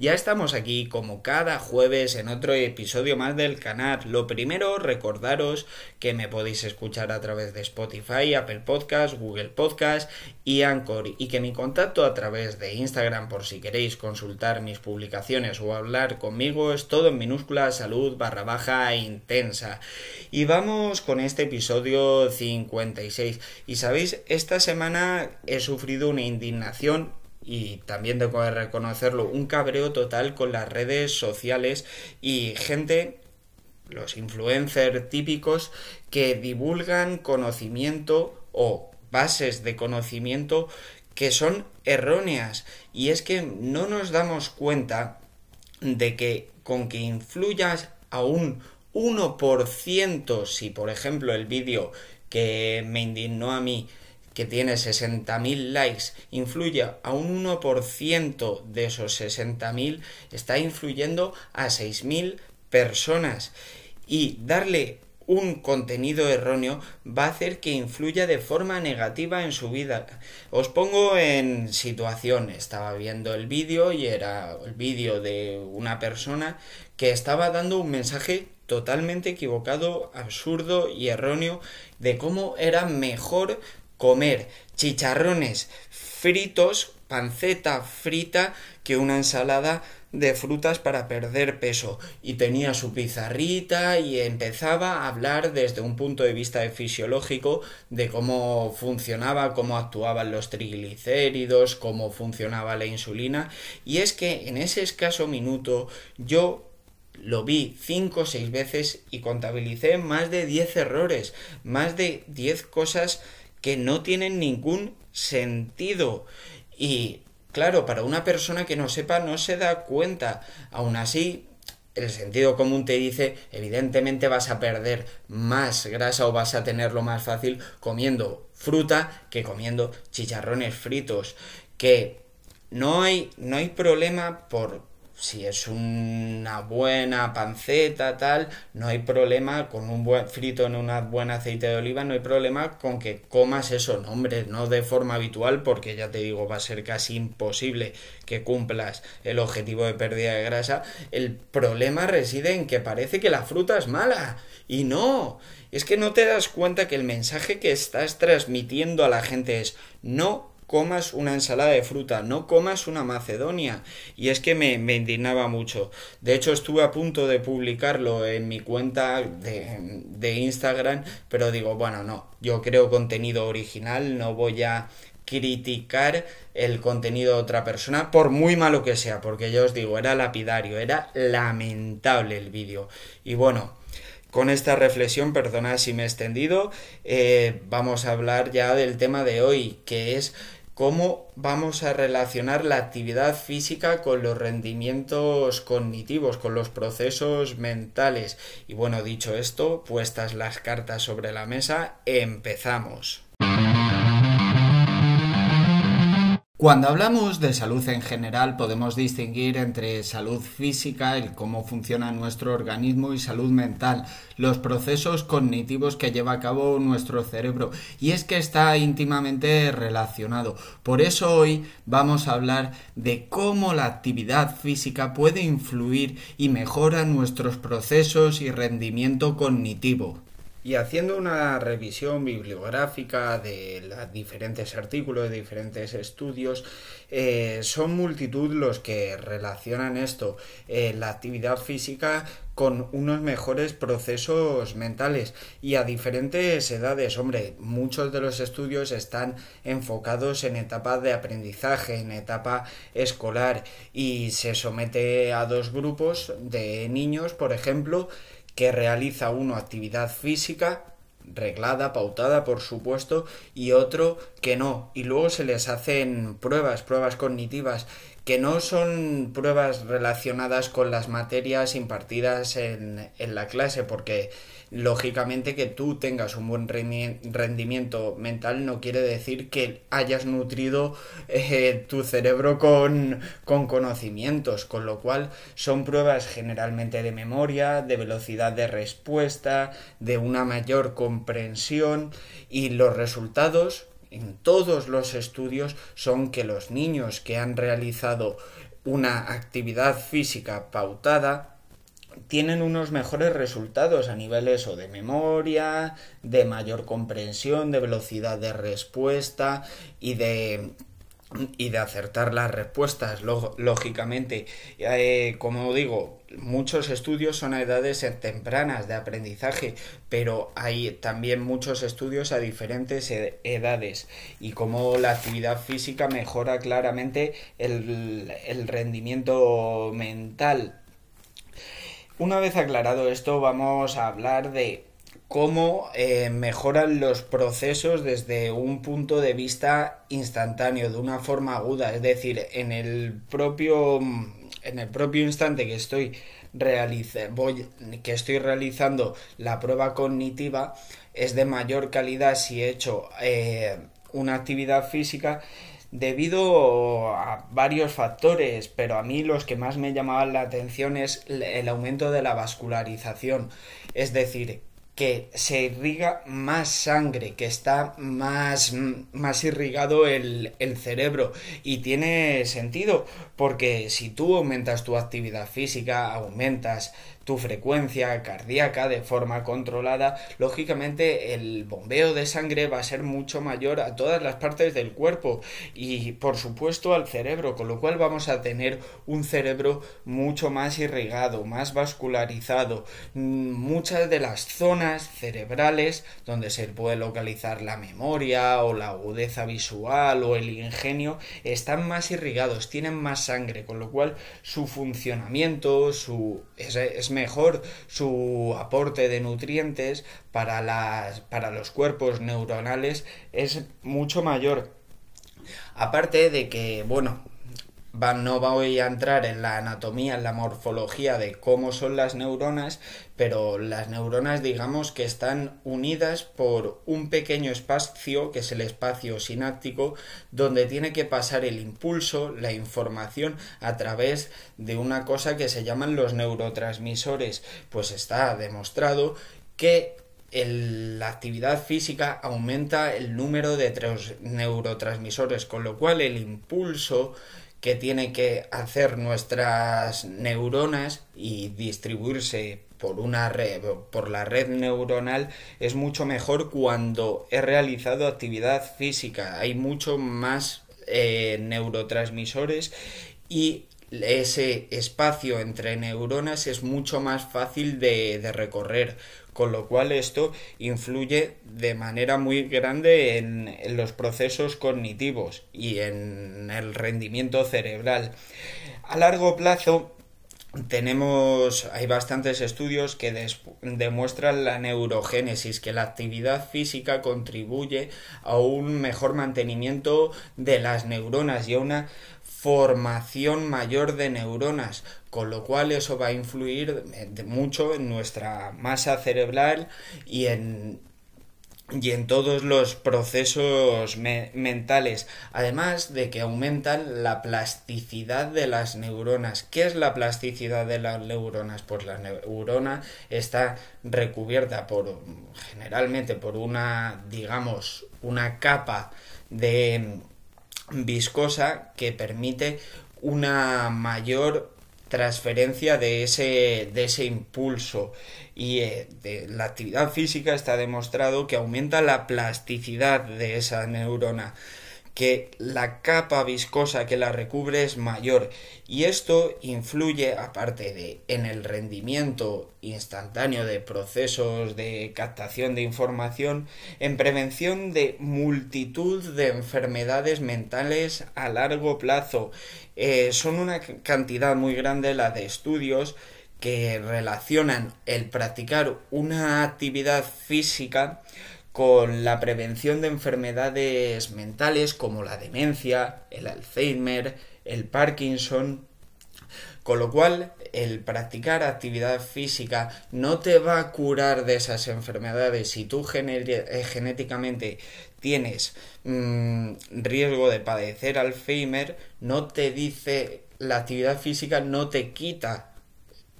Ya estamos aquí como cada jueves en otro episodio más del canal. Lo primero, recordaros que me podéis escuchar a través de Spotify, Apple Podcast, Google Podcast y Anchor y que mi contacto a través de Instagram por si queréis consultar mis publicaciones o hablar conmigo es todo en minúscula salud barra baja intensa. Y vamos con este episodio 56. Y sabéis, esta semana he sufrido una indignación y también tengo que reconocerlo, un cabreo total con las redes sociales y gente, los influencers típicos, que divulgan conocimiento o bases de conocimiento que son erróneas. Y es que no nos damos cuenta de que con que influyas a un 1%, si por ejemplo el vídeo que me indignó a mí que tiene 60.000 likes influye a un 1% de esos 60.000, está influyendo a 6.000 personas. Y darle un contenido erróneo va a hacer que influya de forma negativa en su vida. Os pongo en situación, estaba viendo el vídeo y era el vídeo de una persona que estaba dando un mensaje totalmente equivocado, absurdo y erróneo de cómo era mejor comer chicharrones fritos, panceta frita, que una ensalada de frutas para perder peso. Y tenía su pizarrita y empezaba a hablar desde un punto de vista fisiológico de cómo funcionaba, cómo actuaban los triglicéridos, cómo funcionaba la insulina. Y es que en ese escaso minuto yo lo vi cinco o seis veces y contabilicé más de 10 errores, más de 10 cosas que no tienen ningún sentido. Y claro, para una persona que no sepa no se da cuenta. Aún así, el sentido común te dice, evidentemente vas a perder más grasa o vas a tenerlo más fácil comiendo fruta que comiendo chicharrones fritos. Que no hay, no hay problema por, si es una buena panceta, tal, no hay problema con un buen frito en un buen aceite de oliva, no hay problema con que comas eso, no, hombre, no de forma habitual, porque ya te digo, va a ser casi imposible que cumplas el objetivo de pérdida de grasa. El problema reside en que parece que la fruta es mala. Y no, es que no te das cuenta que el mensaje que estás transmitiendo a la gente es no comas una ensalada de fruta, no comas una macedonia. Y es que me, indignaba mucho. De hecho, estuve a punto de publicarlo en mi cuenta de, de Instagram, pero digo, bueno, no, yo creo contenido original, no voy a criticar el contenido de otra persona, por muy malo que sea, porque yo os digo, era lapidario, era lamentable el vídeo. Y bueno, con esta reflexión, perdonad si me he extendido, eh, vamos a hablar ya del tema de hoy, que es cómo vamos a relacionar la actividad física con los rendimientos cognitivos, con los procesos mentales. Y bueno, dicho esto, puestas las cartas sobre la mesa, empezamos. Cuando hablamos de salud en general podemos distinguir entre salud física, el cómo funciona nuestro organismo y salud mental, los procesos cognitivos que lleva a cabo nuestro cerebro y es que está íntimamente relacionado. Por eso hoy vamos a hablar de cómo la actividad física puede influir y mejora nuestros procesos y rendimiento cognitivo. Y haciendo una revisión bibliográfica de los diferentes artículos, de diferentes estudios, eh, son multitud los que relacionan esto, eh, la actividad física con unos mejores procesos mentales y a diferentes edades. Hombre, muchos de los estudios están enfocados en etapas de aprendizaje, en etapa escolar y se somete a dos grupos de niños, por ejemplo, que realiza uno actividad física reglada, pautada, por supuesto, y otro que no. Y luego se les hacen pruebas, pruebas cognitivas, que no son pruebas relacionadas con las materias impartidas en, en la clase, porque lógicamente que tú tengas un buen rendimiento mental no quiere decir que hayas nutrido eh, tu cerebro con, con conocimientos, con lo cual son pruebas generalmente de memoria, de velocidad de respuesta, de una mayor comprensión y los resultados en todos los estudios son que los niños que han realizado una actividad física pautada tienen unos mejores resultados a niveles de memoria, de mayor comprensión, de velocidad de respuesta y de y de acertar las respuestas, lógicamente. Eh, como digo, muchos estudios son a edades tempranas de aprendizaje, pero hay también muchos estudios a diferentes edades y como la actividad física mejora claramente el, el rendimiento mental. Una vez aclarado esto, vamos a hablar de cómo eh, mejoran los procesos desde un punto de vista instantáneo, de una forma aguda, es decir, en el propio en el propio instante que estoy voy, que estoy realizando la prueba cognitiva es de mayor calidad si he hecho eh, una actividad física debido a varios factores, pero a mí los que más me llamaban la atención es el aumento de la vascularización, es decir, que se irriga más sangre, que está más, más irrigado el, el, cerebro. Y tiene sentido, porque si tú aumentas tu actividad física, aumentas tu frecuencia cardíaca de forma controlada, lógicamente el bombeo de sangre va a ser mucho mayor a todas las partes del cuerpo y por supuesto al cerebro, con lo cual vamos a tener un cerebro mucho más irrigado, más vascularizado. Mm, muchas de las zonas cerebrales donde se puede localizar la memoria o la agudeza visual o el ingenio están más irrigados, tienen más sangre, con lo cual su funcionamiento, su mejor su aporte de nutrientes para, las, para los cuerpos neuronales es mucho mayor. Aparte de que, bueno, no voy a entrar en la anatomía, en la morfología de cómo son las neuronas, pero las neuronas digamos que están unidas por un pequeño espacio, que es el espacio sináptico, donde tiene que pasar el impulso, la información a través de una cosa que se llaman los neurotransmisores. Pues está demostrado que la actividad física aumenta el número de neurotransmisores, con lo cual el impulso que tiene que hacer nuestras neuronas y distribuirse por una red, por la red neuronal es mucho mejor cuando he realizado actividad física. Hay mucho más eh, neurotransmisores y ese espacio entre neuronas es mucho más fácil de recorrer con lo cual esto influye de manera muy grande en, los procesos cognitivos y en el rendimiento cerebral. A largo plazo tenemos hay bastantes estudios que demuestran la neurogénesis que la actividad física contribuye a un mejor mantenimiento de las neuronas y a una formación mayor de neuronas, con lo cual eso va a influir mucho en nuestra masa cerebral y en y en todos los procesos mentales, además de que aumentan la plasticidad de las neuronas. ¿Qué es la plasticidad de las neuronas? Pues la neurona está recubierta por generalmente por una digamos una capa de viscosa que permite una mayor transferencia de ese, de ese impulso. Y eh, de la actividad física está demostrado que aumenta la plasticidad de esa neurona que la capa viscosa que la recubre es mayor y esto influye aparte de en el rendimiento instantáneo de procesos de captación de información en prevención de multitud de enfermedades mentales a largo plazo. Eh, son una cantidad muy grande la de estudios que relacionan el practicar una actividad física con la prevención de enfermedades mentales como la demencia, el Alzheimer, el Parkinson, con lo cual el practicar actividad física no te va a curar de esas enfermedades. Si tú eh, genéticamente tienes mm, riesgo de padecer Alzheimer, no te dice la actividad física no te quita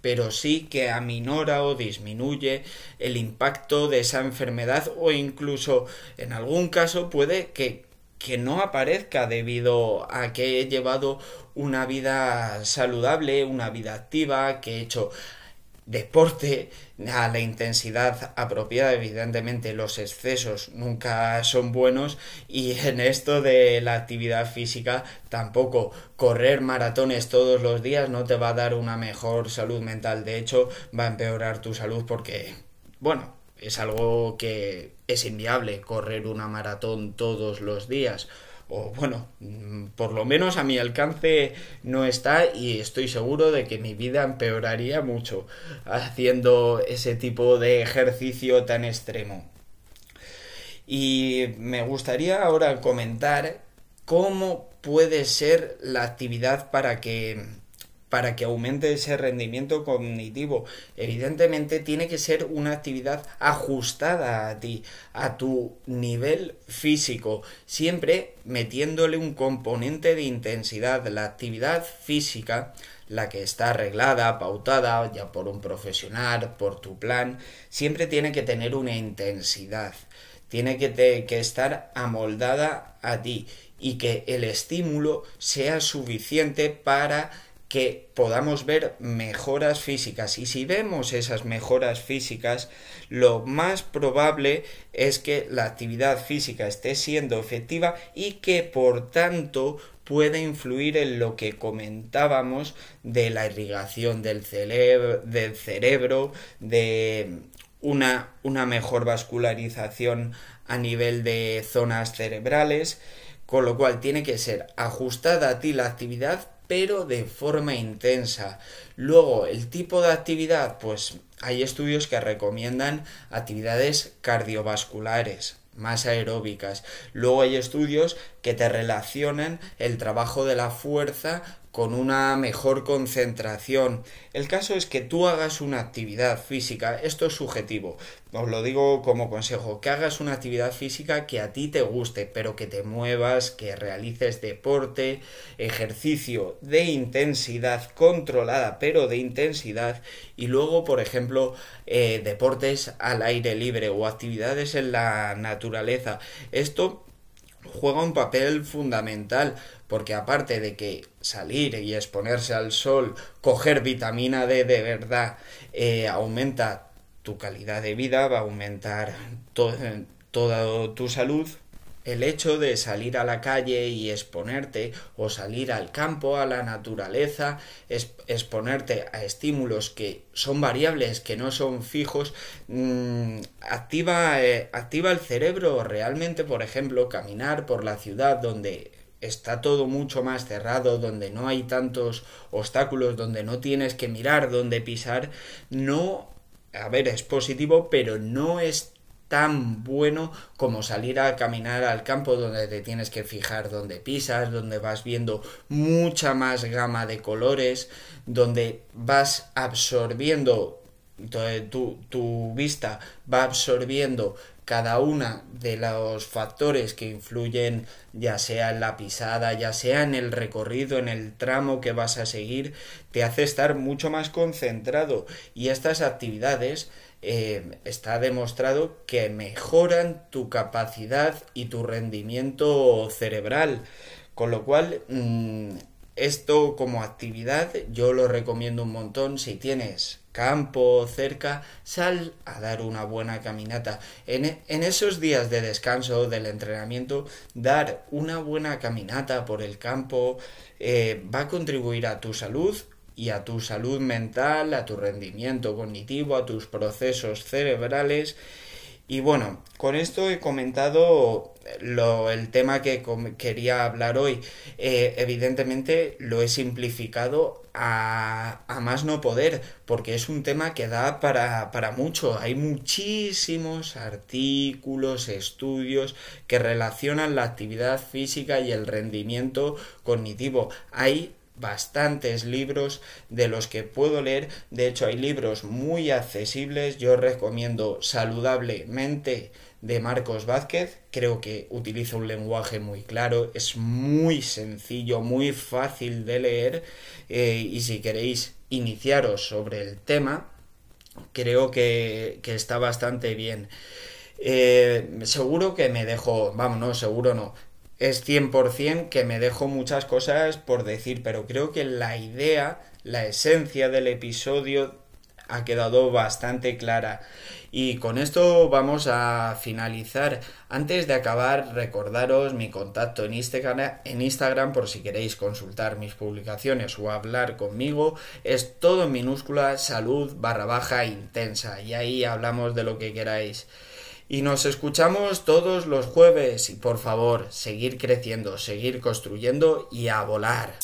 pero sí que aminora o disminuye el impacto de esa enfermedad o incluso en algún caso puede que, que no aparezca debido a que he llevado una vida saludable, una vida activa, que he hecho deporte a la intensidad apropiada. Evidentemente los excesos nunca son buenos y en esto de la actividad física tampoco correr maratones todos los días no te va a dar una mejor salud mental. De hecho va a empeorar tu salud porque, bueno, es algo que es inviable correr una maratón todos los días o bueno, mm, por lo menos a mi alcance no está y estoy seguro de que mi vida empeoraría mucho haciendo ese tipo de ejercicio tan extremo. Y me gustaría ahora comentar cómo puede ser la actividad para que para que aumente ese rendimiento cognitivo. Evidentemente tiene que ser una actividad ajustada a ti, a tu nivel físico, siempre metiéndole un componente de intensidad. La actividad física, la que está arreglada, pautada ya por un profesional, por tu plan, siempre tiene que tener una intensidad. Tiene que, que estar amoldada a ti y que el estímulo sea suficiente para que podamos ver mejoras físicas. Y si vemos esas mejoras físicas lo más probable es que la actividad física esté siendo efectiva y que por tanto pueda influir en lo que comentábamos de la irrigación del, cerebro, del cerebro de una, una mejor vascularización a nivel de zonas cerebrales con lo cual tiene que ser ajustada a ti la actividad pero de forma intensa. Luego, el tipo de actividad, pues hay estudios que recomiendan actividades cardiovasculares, más aeróbicas. Luego hay estudios que te relacionan el trabajo de la fuerza con una mejor concentración. El caso es que tú hagas una actividad física, esto es subjetivo, os lo digo como consejo, que hagas una actividad física que a ti te guste, pero que te muevas, que realices deporte, ejercicio de intensidad controlada, pero de intensidad, y luego, por ejemplo, eh, deportes al aire libre o actividades en la naturaleza. Esto juega un papel fundamental porque aparte de que salir y exponerse al sol, coger vitamina D de verdad, eh, aumenta tu calidad de vida, va a aumentar toda tu salud, el hecho de salir a la calle y exponerte o salir al campo, a la naturaleza, exponerte a estímulos que son variables, que no son fijos, mm, activa, eh, activa el cerebro realmente, por ejemplo, caminar por la ciudad donde está todo mucho más cerrado, donde no hay tantos obstáculos, donde no tienes que mirar dónde pisar, no, a ver, es positivo, pero no es tan bueno como salir a caminar al campo donde te tienes que fijar dónde pisas, donde vas viendo mucha más gama de colores, donde vas absorbiendo tu, tu vista va absorbiendo cada una de los factores que influyen ya sea en la pisada, ya sea en el recorrido, en el tramo que vas a seguir, te hace estar mucho más concentrado. Y estas actividades eh, está demostrado que mejoran tu capacidad y tu rendimiento cerebral con lo cual mm, esto como actividad yo lo recomiendo un montón si tienes campo cerca, sal a dar una buena caminata. En, en, esos días de descanso del entrenamiento, dar una buena caminata por el campo eh, va a contribuir a tu salud y a tu salud mental, a tu rendimiento cognitivo, a tus procesos cerebrales y bueno, con esto he comentado lo, el tema que quería hablar hoy. Eh, evidentemente lo he simplificado a, a, más no poder, porque es un tema que da para, para mucho. Hay muchísimos artículos, estudios que relacionan la actividad física y el rendimiento cognitivo. Hay bastantes libros de los que puedo leer. De hecho, hay libros muy accesibles. Yo recomiendo Saludablemente de Marcos Vázquez. Creo que utiliza un lenguaje muy claro, es muy sencillo, muy fácil de leer. Eh, y si queréis iniciaros sobre el tema, creo que, está bastante bien. Eh, seguro que me dejo, vamos, no, seguro no. Es 100% que me dejo muchas cosas por decir, pero creo que la idea, la esencia del episodio ha quedado bastante clara. Y con esto vamos a finalizar. Antes de acabar, recordaros mi contacto en Instagram, en Instagram por si queréis consultar mis publicaciones o hablar conmigo. Es todo en minúscula salud barra baja intensa. Y ahí hablamos de lo que queráis. Y nos escuchamos todos los jueves. Y por favor, seguir creciendo, seguir construyendo y a volar.